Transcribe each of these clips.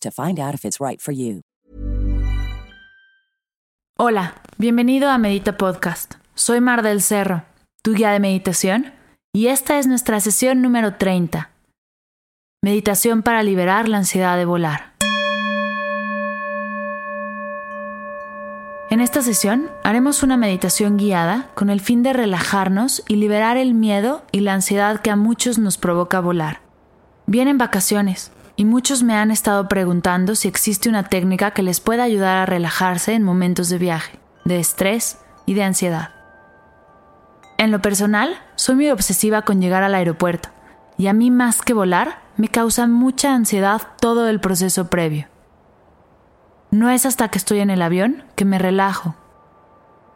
to find out if it's right for you. Hola, bienvenido a Medita Podcast. Soy Mar del Cerro, tu guía de meditación, y esta es nuestra sesión número 30. Meditación para liberar la ansiedad de volar. En esta sesión haremos una meditación guiada con el fin de relajarnos y liberar el miedo y la ansiedad que a muchos nos provoca volar. Vienen vacaciones y muchos me han estado preguntando si existe una técnica que les pueda ayudar a relajarse en momentos de viaje, de estrés y de ansiedad. En lo personal, soy muy obsesiva con llegar al aeropuerto, y a mí más que volar, me causa mucha ansiedad todo el proceso previo. No es hasta que estoy en el avión que me relajo.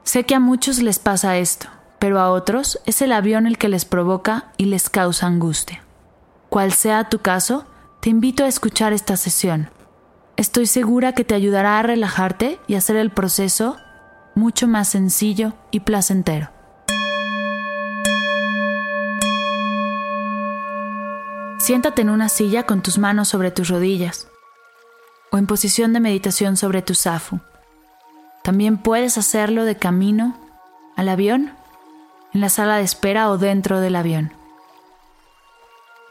Sé que a muchos les pasa esto, pero a otros es el avión el que les provoca y les causa angustia. Cual sea tu caso, te invito a escuchar esta sesión. Estoy segura que te ayudará a relajarte y hacer el proceso mucho más sencillo y placentero. Siéntate en una silla con tus manos sobre tus rodillas o en posición de meditación sobre tu zafu. También puedes hacerlo de camino al avión, en la sala de espera o dentro del avión.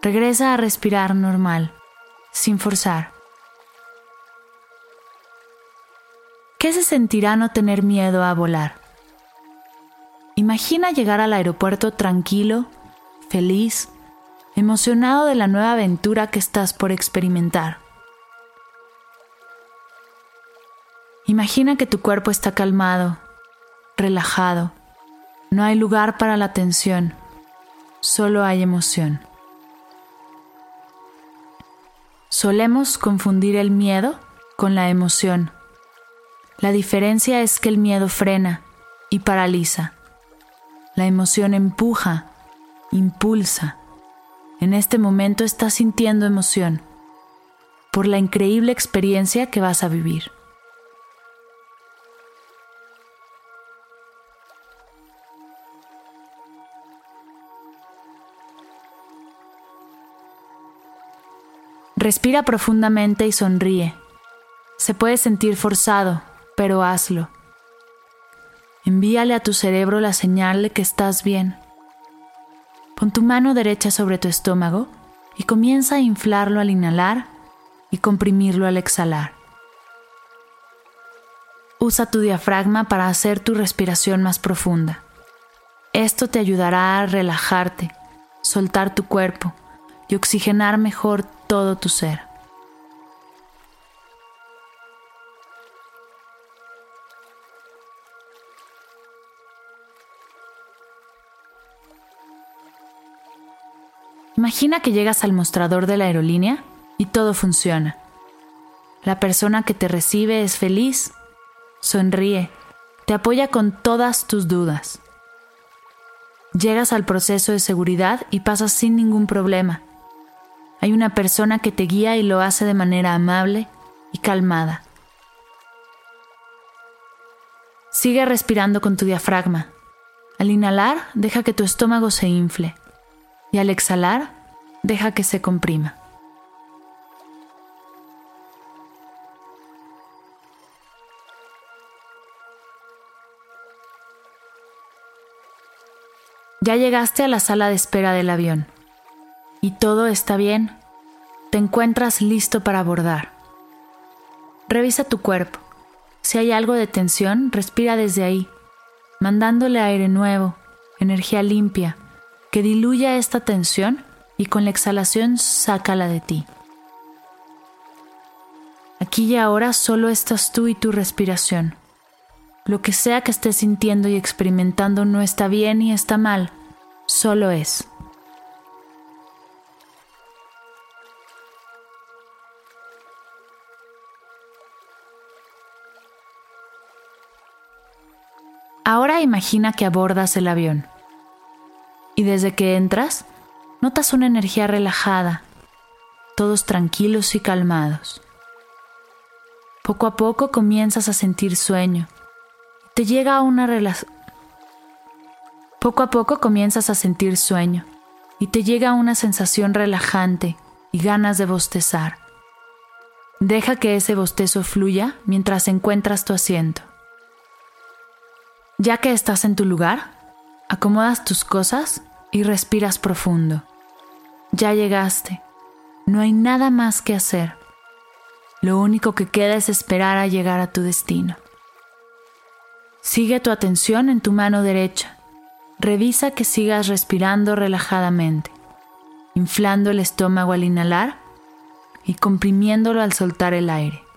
Regresa a respirar normal, sin forzar. ¿Qué se sentirá no tener miedo a volar? Imagina llegar al aeropuerto tranquilo, feliz, emocionado de la nueva aventura que estás por experimentar. Imagina que tu cuerpo está calmado, relajado. No hay lugar para la tensión, solo hay emoción. Solemos confundir el miedo con la emoción. La diferencia es que el miedo frena y paraliza. La emoción empuja, impulsa. En este momento estás sintiendo emoción por la increíble experiencia que vas a vivir. Respira profundamente y sonríe. Se puede sentir forzado, pero hazlo. Envíale a tu cerebro la señal de que estás bien. Pon tu mano derecha sobre tu estómago y comienza a inflarlo al inhalar y comprimirlo al exhalar. Usa tu diafragma para hacer tu respiración más profunda. Esto te ayudará a relajarte, soltar tu cuerpo y oxigenar mejor todo tu ser. Imagina que llegas al mostrador de la aerolínea y todo funciona. La persona que te recibe es feliz, sonríe, te apoya con todas tus dudas. Llegas al proceso de seguridad y pasas sin ningún problema. Hay una persona que te guía y lo hace de manera amable y calmada. Sigue respirando con tu diafragma. Al inhalar, deja que tu estómago se infle y al exhalar, deja que se comprima. Ya llegaste a la sala de espera del avión y todo está bien. Te encuentras listo para abordar. Revisa tu cuerpo. Si hay algo de tensión, respira desde ahí, mandándole aire nuevo, energía limpia, que diluya esta tensión y con la exhalación sácala de ti. Aquí y ahora solo estás tú y tu respiración. Lo que sea que estés sintiendo y experimentando no está bien ni está mal, solo es. Ahora imagina que abordas el avión. Y desde que entras, notas una energía relajada, todos tranquilos y calmados. Poco a poco comienzas a sentir sueño. Te llega una relación. Poco a poco comienzas a sentir sueño y te llega una sensación relajante y ganas de bostezar. Deja que ese bostezo fluya mientras encuentras tu asiento. Ya que estás en tu lugar, acomodas tus cosas y respiras profundo. Ya llegaste. No hay nada más que hacer. Lo único que queda es esperar a llegar a tu destino. Sigue tu atención en tu mano derecha. Revisa que sigas respirando relajadamente, inflando el estómago al inhalar y comprimiéndolo al soltar el aire.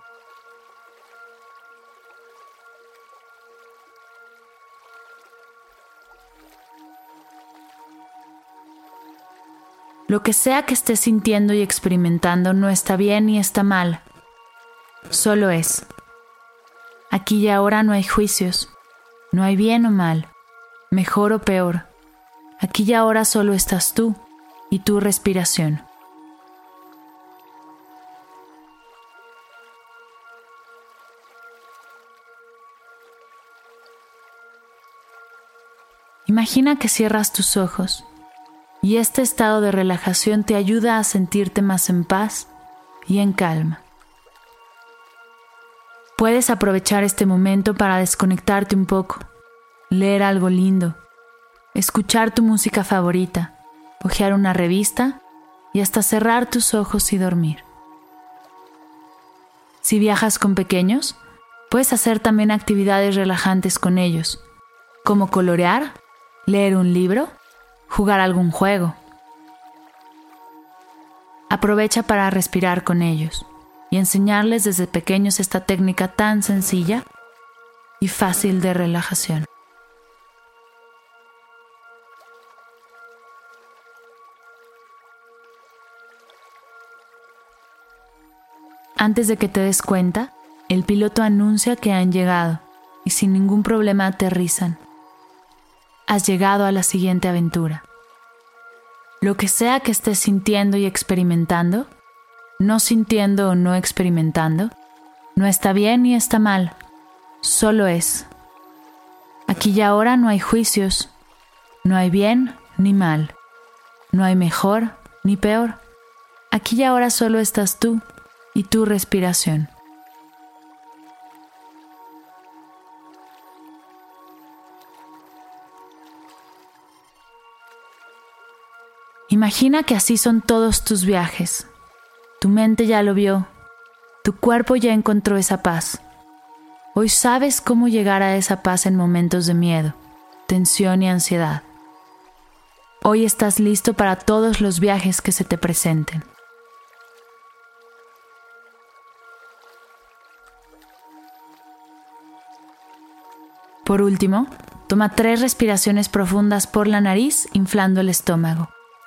Lo que sea que estés sintiendo y experimentando no está bien ni está mal. Solo es. Aquí y ahora no hay juicios. No hay bien o mal, mejor o peor. Aquí y ahora solo estás tú y tu respiración. Imagina que cierras tus ojos y este estado de relajación te ayuda a sentirte más en paz y en calma. Puedes aprovechar este momento para desconectarte un poco, leer algo lindo, escuchar tu música favorita, hojear una revista y hasta cerrar tus ojos y dormir. Si viajas con pequeños, puedes hacer también actividades relajantes con ellos, como colorear, leer un libro jugar algún juego. Aprovecha para respirar con ellos y enseñarles desde pequeños esta técnica tan sencilla y fácil de relajación. Antes de que te des cuenta, el piloto anuncia que han llegado y sin ningún problema aterrizan. Has llegado a la siguiente aventura. Lo que sea que estés sintiendo y experimentando, no sintiendo o no experimentando, no está bien ni está mal, solo es. Aquí y ahora no hay juicios, no hay bien ni mal, no hay mejor ni peor. Aquí y ahora solo estás tú y tu respiración. Imagina que así son todos tus viajes. Tu mente ya lo vio, tu cuerpo ya encontró esa paz. Hoy sabes cómo llegar a esa paz en momentos de miedo, tensión y ansiedad. Hoy estás listo para todos los viajes que se te presenten. Por último, toma tres respiraciones profundas por la nariz, inflando el estómago.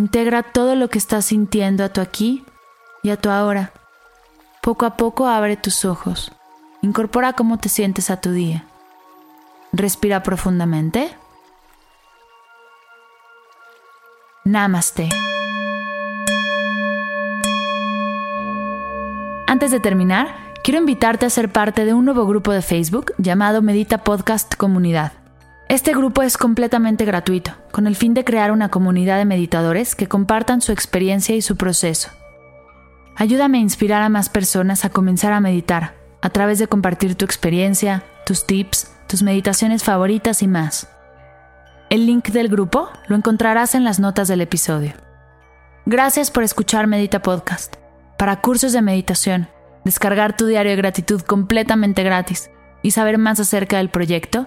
Integra todo lo que estás sintiendo a tu aquí y a tu ahora. Poco a poco abre tus ojos. Incorpora cómo te sientes a tu día. Respira profundamente. Namaste. Antes de terminar, quiero invitarte a ser parte de un nuevo grupo de Facebook llamado Medita Podcast Comunidad. Este grupo es completamente gratuito, con el fin de crear una comunidad de meditadores que compartan su experiencia y su proceso. Ayúdame a inspirar a más personas a comenzar a meditar, a través de compartir tu experiencia, tus tips, tus meditaciones favoritas y más. El link del grupo lo encontrarás en las notas del episodio. Gracias por escuchar Medita Podcast. Para cursos de meditación, descargar tu diario de gratitud completamente gratis y saber más acerca del proyecto,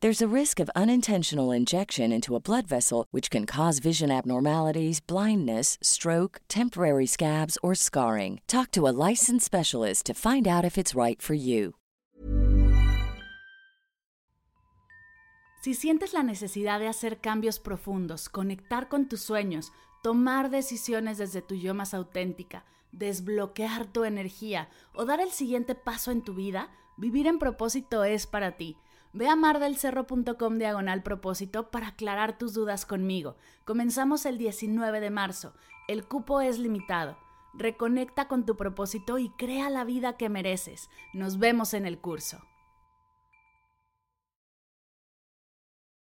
There's a risk of unintentional injection into a blood vessel, which can cause vision abnormalities, blindness, stroke, temporary scabs, or scarring. Talk to a licensed specialist to find out if it's right for you. Si sientes la necesidad de hacer cambios profundos, conectar con tus sueños, tomar decisiones desde tu yo más auténtica, desbloquear tu energía o dar el siguiente paso en tu vida, vivir en propósito es para ti. Ve a mardelcerro.com diagonal propósito para aclarar tus dudas conmigo. Comenzamos el 19 de marzo. El cupo es limitado. Reconecta con tu propósito y crea la vida que mereces. Nos vemos en el curso.